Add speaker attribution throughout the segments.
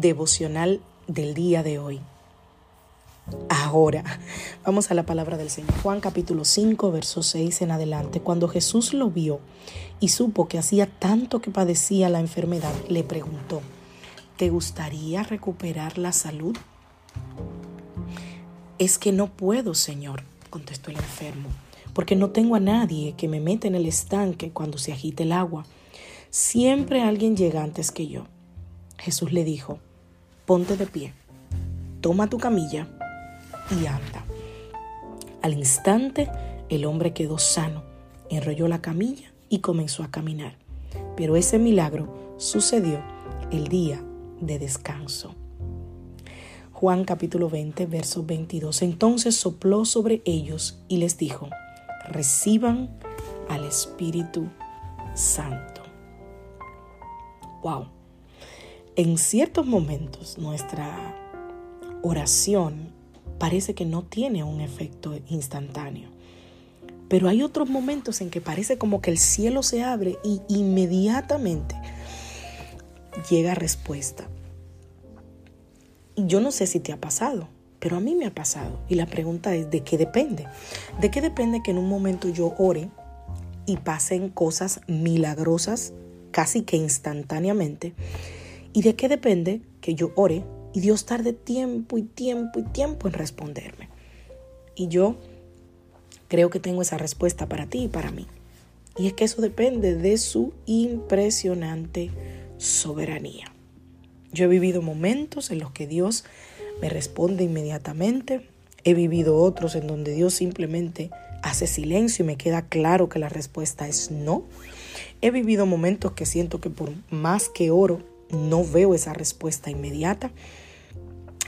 Speaker 1: Devocional del día de hoy. Ahora, vamos a la palabra del Señor. Juan capítulo 5, verso 6 en adelante. Cuando Jesús lo vio y supo que hacía tanto que padecía la enfermedad, le preguntó, ¿te gustaría recuperar la salud? Es que no puedo, Señor, contestó el enfermo, porque no tengo a nadie que me meta en el estanque cuando se agite el agua. Siempre alguien llega antes que yo. Jesús le dijo, ponte de pie, toma tu camilla y anda. Al instante el hombre quedó sano, enrolló la camilla y comenzó a caminar. Pero ese milagro sucedió el día de descanso. Juan capítulo 20, verso 22. Entonces sopló sobre ellos y les dijo, reciban al Espíritu Santo. Wow. En ciertos momentos nuestra oración parece que no tiene un efecto instantáneo. Pero hay otros momentos en que parece como que el cielo se abre y inmediatamente llega respuesta. Y yo no sé si te ha pasado, pero a mí me ha pasado. Y la pregunta es, ¿de qué depende? ¿De qué depende que en un momento yo ore y pasen cosas milagrosas casi que instantáneamente? ¿Y de qué depende que yo ore y Dios tarde tiempo y tiempo y tiempo en responderme. Y yo creo que tengo esa respuesta para ti y para mí. Y es que eso depende de su impresionante soberanía. Yo he vivido momentos en los que Dios me responde inmediatamente. He vivido otros en donde Dios simplemente hace silencio y me queda claro que la respuesta es no. He vivido momentos que siento que por más que oro, no veo esa respuesta inmediata.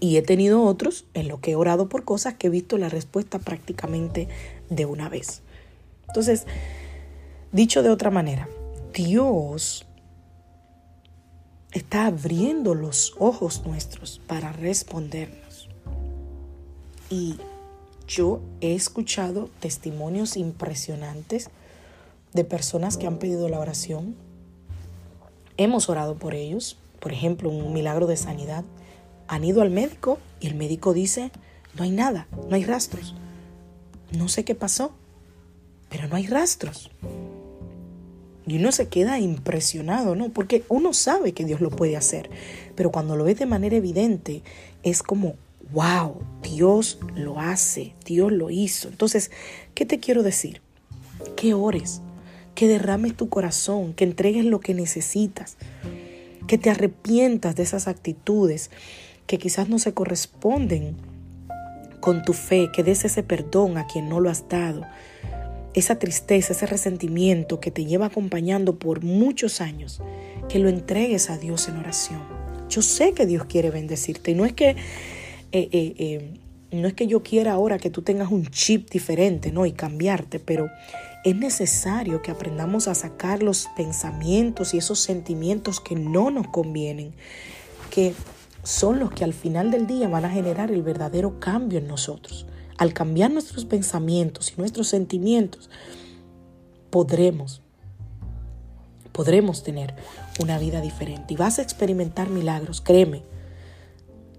Speaker 1: Y he tenido otros en los que he orado por cosas que he visto la respuesta prácticamente de una vez. Entonces, dicho de otra manera, Dios está abriendo los ojos nuestros para respondernos. Y yo he escuchado testimonios impresionantes de personas que han pedido la oración. Hemos orado por ellos, por ejemplo, un milagro de sanidad han ido al médico y el médico dice, no hay nada, no hay rastros. No sé qué pasó, pero no hay rastros. Y uno se queda impresionado, ¿no? Porque uno sabe que Dios lo puede hacer, pero cuando lo ves de manera evidente, es como, wow, Dios lo hace, Dios lo hizo. Entonces, ¿qué te quiero decir? Que ores, que derrames tu corazón, que entregues lo que necesitas, que te arrepientas de esas actitudes que quizás no se corresponden con tu fe, que des ese perdón a quien no lo has dado, esa tristeza, ese resentimiento que te lleva acompañando por muchos años, que lo entregues a Dios en oración. Yo sé que Dios quiere bendecirte y no es que, eh, eh, eh, no es que yo quiera ahora que tú tengas un chip diferente, ¿no? Y cambiarte, pero es necesario que aprendamos a sacar los pensamientos y esos sentimientos que no nos convienen, que son los que al final del día van a generar el verdadero cambio en nosotros. Al cambiar nuestros pensamientos y nuestros sentimientos, podremos, podremos tener una vida diferente y vas a experimentar milagros, créeme.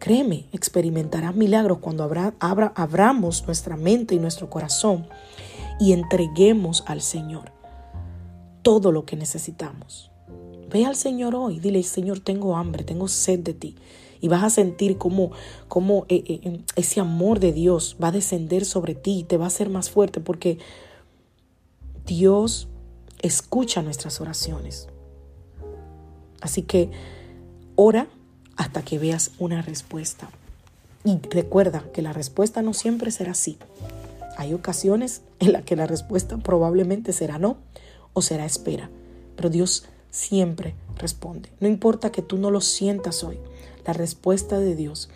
Speaker 1: Créeme, experimentarás milagros cuando abramos nuestra mente y nuestro corazón y entreguemos al Señor todo lo que necesitamos. Ve al Señor hoy, dile, Señor, tengo hambre, tengo sed de ti y vas a sentir cómo, eh, eh, em, ese amor de Dios va a descender sobre ti y te va a hacer más fuerte porque Dios escucha nuestras oraciones. Así que ora, hasta que veas una respuesta. Y recuerda que la respuesta no siempre será sí. Hay ocasiones en las que la respuesta probablemente será no o será espera. Pero Dios siempre responde. No importa que tú no lo sientas hoy, la respuesta de Dios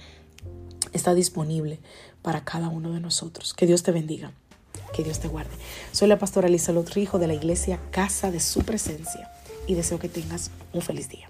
Speaker 1: está disponible para cada uno de nosotros. Que Dios te bendiga. Que Dios te guarde. Soy la pastora Lisa Lotrijo de la iglesia Casa de Su Presencia y deseo que tengas un feliz día.